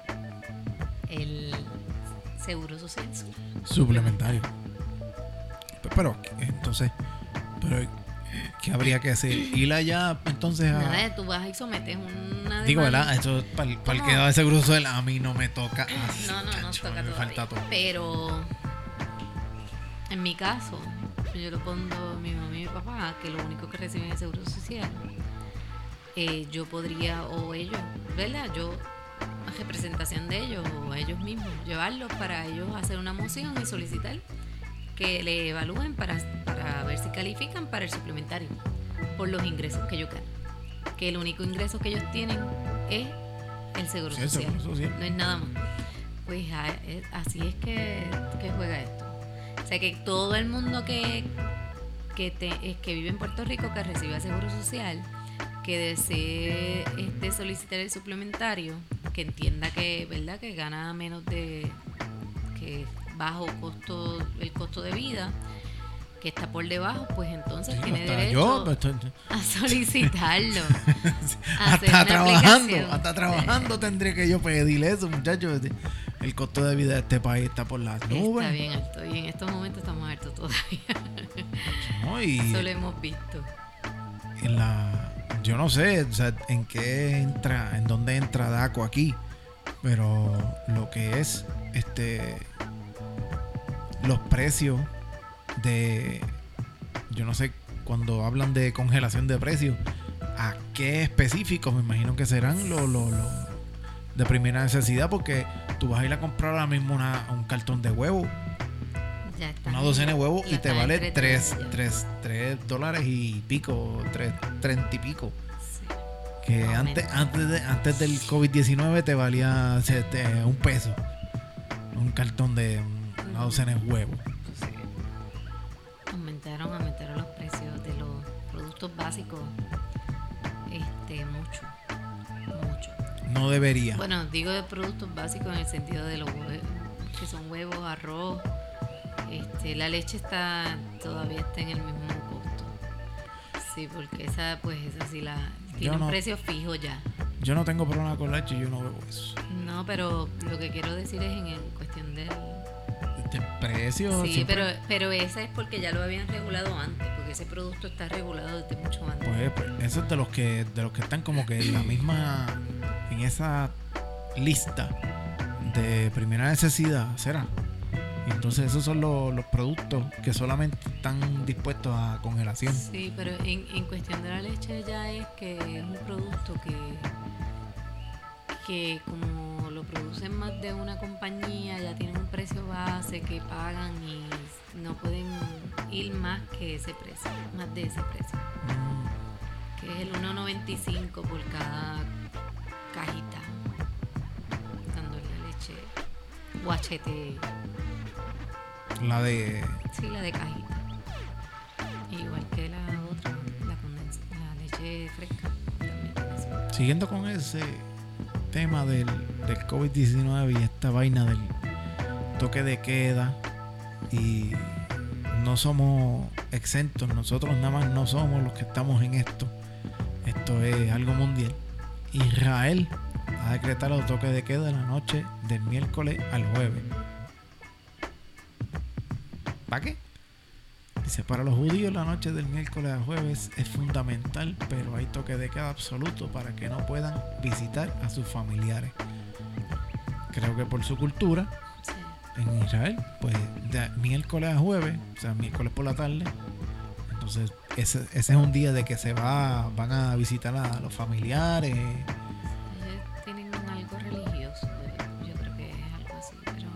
el seguro social. suplementario. Pe- Pero, entonces, pero, ¿qué habría que hacer? Ir allá, entonces, a... Nada, tú vas y sometes una Digo. ¿verdad? Eso para el, ¿Cómo? que da de seguro social, a mí no me toca así, No, no, no chacho, toca me falta todo. Pero en mi caso, yo lo pongo a mi mamá y mi papá, que lo único que reciben es seguro social. eh, yo podría, o ellos, ¿verdad? Yo, representación de ellos, o ellos mismos, llevarlos para ellos hacer una moción y solicitar que le evalúen para, para ver si califican para el suplementario por los ingresos que ellos ganan. Que el único ingreso que ellos tienen es el seguro Sí, el social. seguro social. No es nada más. Pues a- eh, así es que, que juega esto. O sea que todo el mundo que, que, te, que vive en Puerto Rico, que reciba seguro social, que desee este, solicitar el suplementario, que entienda que, ¿verdad? que gana menos de que bajo costo, el costo de vida, que está por debajo, pues entonces Sí, tiene derecho yo, estoy- a solicitarlo. a hasta trabajando, hasta trabajando tendré que yo pedirle eso, muchachos. el costo de vida de este país está por las nubes. Está bien alto y en estos momentos estamos altos todavía. ¿no? Y Eso lo hemos visto. en la, yo no sé, o sea, en qué entra, en dónde entra Daco aquí, pero lo que es, este, los precios de, yo no sé, cuando hablan de congelación de precios, ¿a qué específicos? Me imagino que serán los los- los de primera necesidad, porque tú vas a ir a comprar ahora mismo una- un cartón de huevo, una docena de huevos, y te vale tres 3, dólares ya. 3, 3 dólares y pico, 3, 30 y pico. Sí. Que antes, antes, de, antes del COVID-19 te valía te- un peso. Un cartón de docena de huevos. Aumentaron, aumentaron los precios de los productos básicos. Este, mucho. Mucho. No debería. Bueno, digo de productos básicos en el sentido de los hue- que son huevos, arroz. Este, la leche está todavía está en el mismo costo. Sí, porque esa pues esa sí la tiene no- un precio fijo ya. Yo no tengo problema con leche, yo no bebo eso. No, pero lo que quiero decir es en, en cuestión del Precio. Sí, siempre- pero pero esa es porque ya lo habían regulado antes, porque ese producto está regulado desde mucho antes. Pues, pues, eso es de los que de los que están como que en la misma en esa lista de primera necesidad, ¿será? Entonces esos son los, los productos que solamente están dispuestos a congelación. Sí, pero en, en cuestión de la leche ya es que es un producto que, que como lo producen más de una compañía, ya tienen un precio base que pagan y no pueden ir más que ese precio, más de ese precio, Mm, que es el 1.95 por cada cajita, dando la leche guachete, La de sí, la de cajita, igual que la otra, la, condens- la leche fresca. siguiendo con ese tema del, del COVID-19 y esta vaina del toque de queda y no somos exentos, nosotros nada más no somos los que estamos en esto. Esto es algo mundial. Israel ha decretado toque de queda la noche del miércoles al jueves. ¿Para qué? Dice, para los judíos la noche del miércoles al jueves es fundamental, pero hay toque de queda absoluto para que no puedan visitar a sus familiares. Creo que por su cultura, Sí. en Israel, pues de miércoles a jueves, o sea, miércoles por la tarde, entonces ese, ese es un día de que se va, van a visitar a los familiares. Ellos tienen algo religioso, yo- creo que es algo así, pero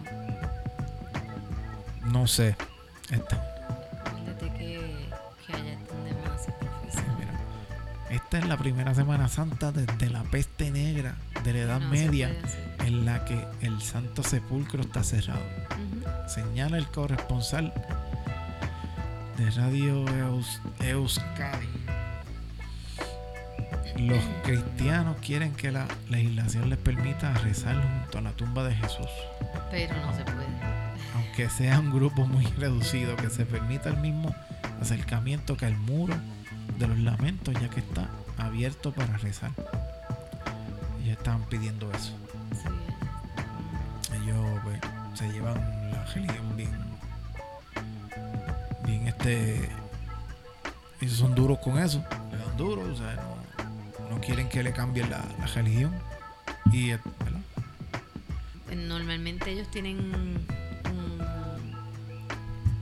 No sé. Esta, acuérdate que, que allá es donde más se profesa. mira, esta es la primera Semana Santa desde la peste negra de la Edad No Media. En la que el Santo Sepulcro está cerrado. Señala el corresponsal de Radio Eus- Euskadi. Los cristianos quieren que la legislación les permita rezar junto a la tumba de Jesús, Pero no se puede. aunque sea un grupo muy reducido, que se permita el mismo acercamiento que al muro de los lamentos, ya que está abierto para rezar. Ellos estaban pidiendo eso. Se llevan la religión bien bien este ellos son duros con eso le dan o sea no, quieren que le cambien la, religión y eh, pues normalmente ellos tienen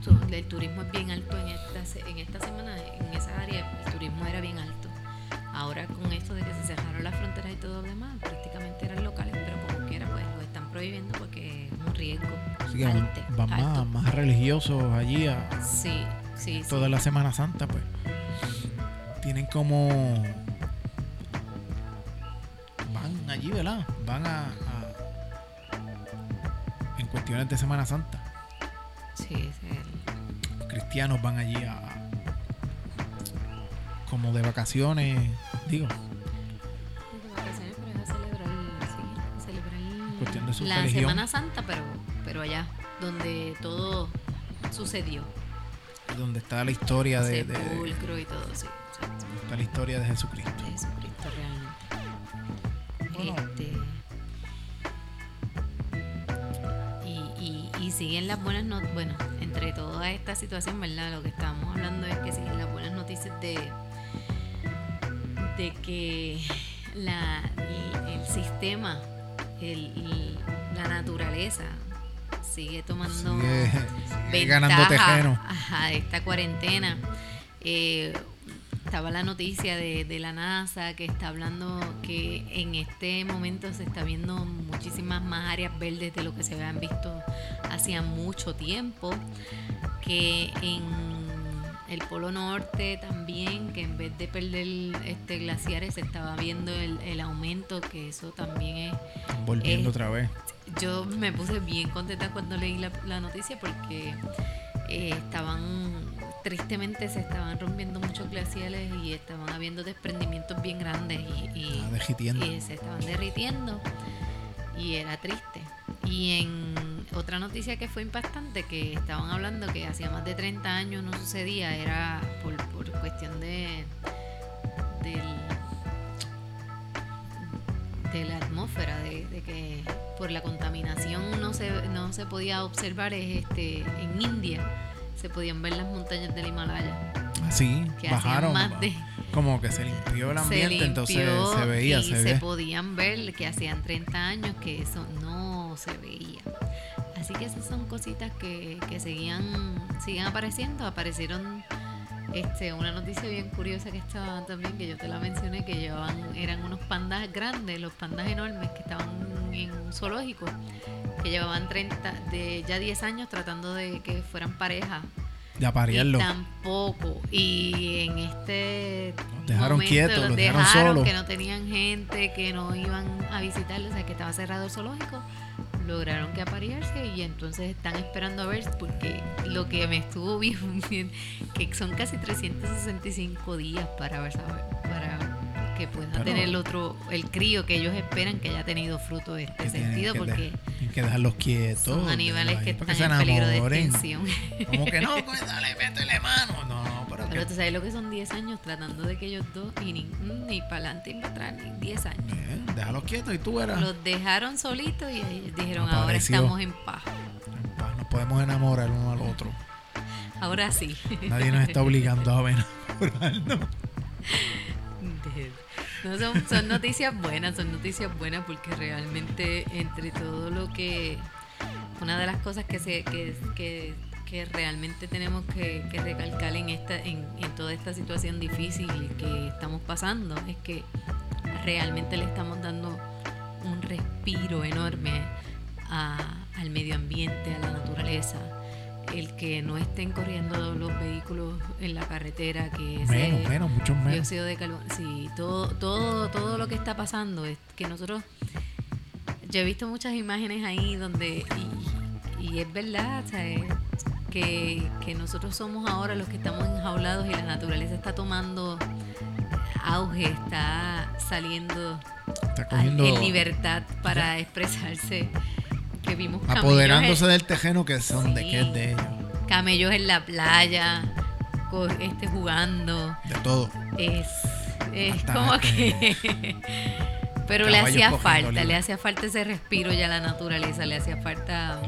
su- el turismo es bien alto en esta, en esta semana, en esa área el turismo era bien alto. Ahora con esto de que se cerraron las fronteras y todo lo demás, prácticamente eran locales, pero como quiera pues lo están prohibiendo porque riesgo Así que alto, van más, alto. más religiosos allí a Sí, sí, sí. toda la Semana Santa pues tienen como van allí ¿verdad? van a, a- en cuestiones de Semana Santa Sí, el- los cristianos van allí a como de vacaciones digo su la religión. Semana Santa, pero, pero allá, donde todo sucedió. donde está la historia de, de- Sepulcro y todo, sí. exacto. está la historia de Jesucristo De Jesucristo realmente. Este, siguen las buenas noticias. Bueno, entre toda esta situación, ¿verdad? Lo que estamos hablando es que siguen las buenas noticias de, de que la, el, sistema, el, la naturaleza sigue tomando sigue, ganando tejeno. Ajá, de esta cuarentena. Eh, estaba la noticia de, de, la NASA que está hablando que en este momento se está viendo muchísimas más áreas verdes de lo que se habían visto hacía mucho tiempo, que en el Polo Norte también, que en vez de perder este glaciares se estaba viendo el, aumento, que eso también es... Volviendo otra vez. Yo me puse bien contenta cuando leí la, noticia porque eh, estaban tristemente se estaban rompiendo muchos glaciales y estaban habiendo desprendimientos bien grandes y, se estaban derritiendo y era triste. Y en otra noticia que fue impactante, que estaban hablando que hacía más de 30 años no sucedía, era por, por cuestión de de la atmósfera, de, de, que por la contaminación no se, no se podía observar es este en India se podían ver las montañas del Himalaya. Sí, bajaron. como que se limpió el ambiente, entonces se veía, y se, se podían ver que hacían 30 años que eso no se veía. Así que esas son cositas que, que seguían, siguen apareciendo. Aparecieron este, una noticia bien curiosa que estaba también, que yo te la mencioné, que llevaban, eran unos pandas grandes, los pandas enormes que estaban en un zoológico que llevaban 30, de ya 10 años tratando de que fueran pareja. De aparearlo. tampoco. Y en este. dejaron quietos, los dejaron, solos. que no tenían gente, que no iban a visitarlos, o sea, que estaba cerrado el zoológico. Lograron que aparearse y entonces están esperando a ver, porque lo que me estuvo bien, bien que son casi 365 días para ver, para que pueda tener el otro, el crío que ellos esperan que haya tenido fruto de este sentido, porque hay que dejarlos quietos. Son animales que están en peligro de extinción. Como que no, pues dale, métele mano. No, no, pero, tú sabes lo que son 10 años tratando de que ellos dos, y ni, ni para adelante ni para atrás, ni 10 años. Bien, déjalos quietos y tú verás. Los dejaron solitos y ellos dijeron, ahora estamos en paz. En paz, nos podemos enamorar uno al otro. Ahora sí. Nadie nos está obligando a enamorarnos. No, son, son noticias buenas, son noticias buenas porque realmente entre todo lo que... Una de las cosas que, se, que, que, que realmente tenemos que, que recalcar en, esta, en, en toda esta situación difícil que estamos pasando es que realmente le estamos dando un respiro enorme a, al medio ambiente, a la naturaleza el que no estén corriendo los vehículos en la carretera, que menos, menos, mucho menos. dióxido de carbono, sí, todo, todo, todo lo que está pasando es que nosotros, yo he visto muchas imágenes ahí donde, y, es verdad, que, que nosotros somos ahora los que estamos enjaulados y la naturaleza está tomando auge, está saliendo en libertad para expresarse que vimos apoderándose del tejeno que son de qué es de ellos. Camellos en la playa, este jugando. De todo. Es, es como que pero le hacía falta, le hacía falta ese respiro ya a la naturaleza, le hacía falta.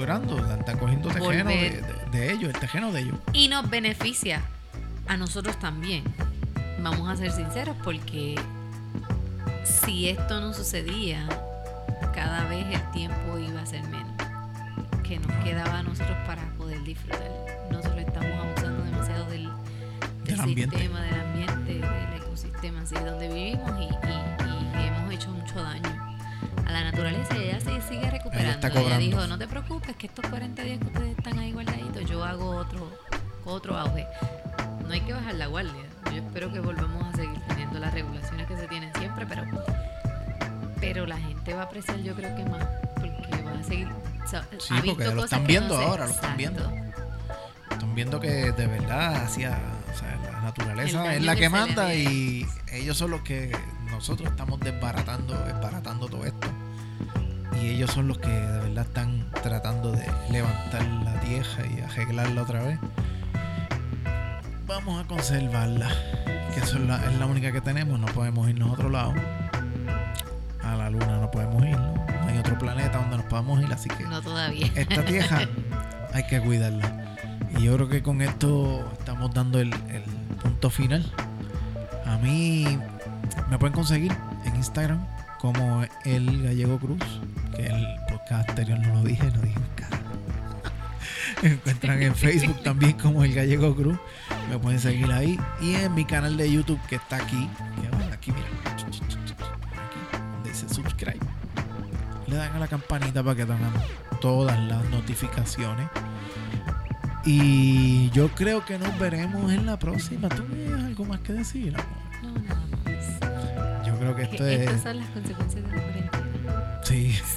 Están logrando, están cogiendo tejeno de, de, ellos, el tejeno de ellos. Y nos beneficia a nosotros también. Vamos a ser sinceros, porque si esto no sucedía, cada vez el tiempo iba a ser menos que nos quedaba a nosotros para poder disfrutar. Nosotros estamos abusando demasiado del, del, sistema, del ambiente, del ecosistema, así donde vivimos y, hemos hecho mucho daño a la naturaleza y ella se sigue recuperando. Ella, dijo, no te preocupes, que estos 40 días que ustedes están ahí guardaditos, yo hago otro, otro auge. No hay que bajar la guardia. Yo espero que volvamos a seguir teniendo las regulaciones que se tienen siempre, pero pero la gente va a apreciar yo creo que más porque va a seguir sí porque lo están viendo ahora lo están viendo están viendo que de verdad hacia o sea, la naturaleza es la que, manda y ellos son los que nosotros estamos desbaratando desbaratando todo esto y ellos son los que de verdad están tratando de levantar la tierra y arreglarla otra vez vamos a conservarla que eso es la, es la única que tenemos no podemos irnos a otro lado a la luna no podemos ir, ¿no? No hay otro planeta donde nos podamos ir, así que No todavía. esta tierra hay que cuidarla. Y yo creo que con esto estamos dando el, el punto final. A mí me pueden conseguir en Instagram como el Gallego Cruz, que el podcast anterior no lo dije, no dije. Me encuentran en Facebook también como el Gallego Cruz. Me pueden seguir ahí. Y en mi canal de YouTube que está aquí. que va Aquí, mira. Aquí, donde dice subscribe. Le dan a la campanita para que tengan todas las notificaciones. Y yo creo que nos veremos en la próxima. ¿Tú tienes algo más que decir, amor? Creo que esto Que Estas es. son las consecuencias de la cuarentena. Sí.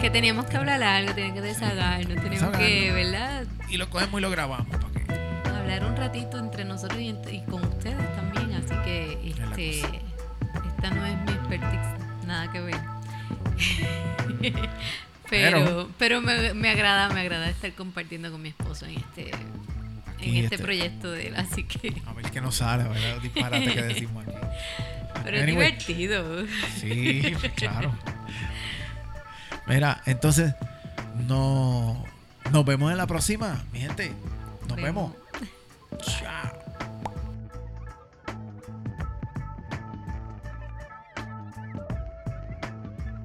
Que teníamos que hablar algo, teníamos que desahogarnos, teníamos que, ¿verdad? Y lo cogemos y lo grabamos. ¿para qué? Hablar un ratito entre nosotros y, ent- y con ustedes también. Así que Es este, esta no es mi expertise, nada que ver. Pero- pero pero me, me agrada, me agrada estar compartiendo con mi esposo en este, en este este- proyecto de él. Así que, A ver qué nos sale, ¿verdad? Los disparates que decimos aquí. pero es divertido. Sí, claro. Mira, entonces, no, nos vemos en la próxima, mi gente. Nos vemos. Chao.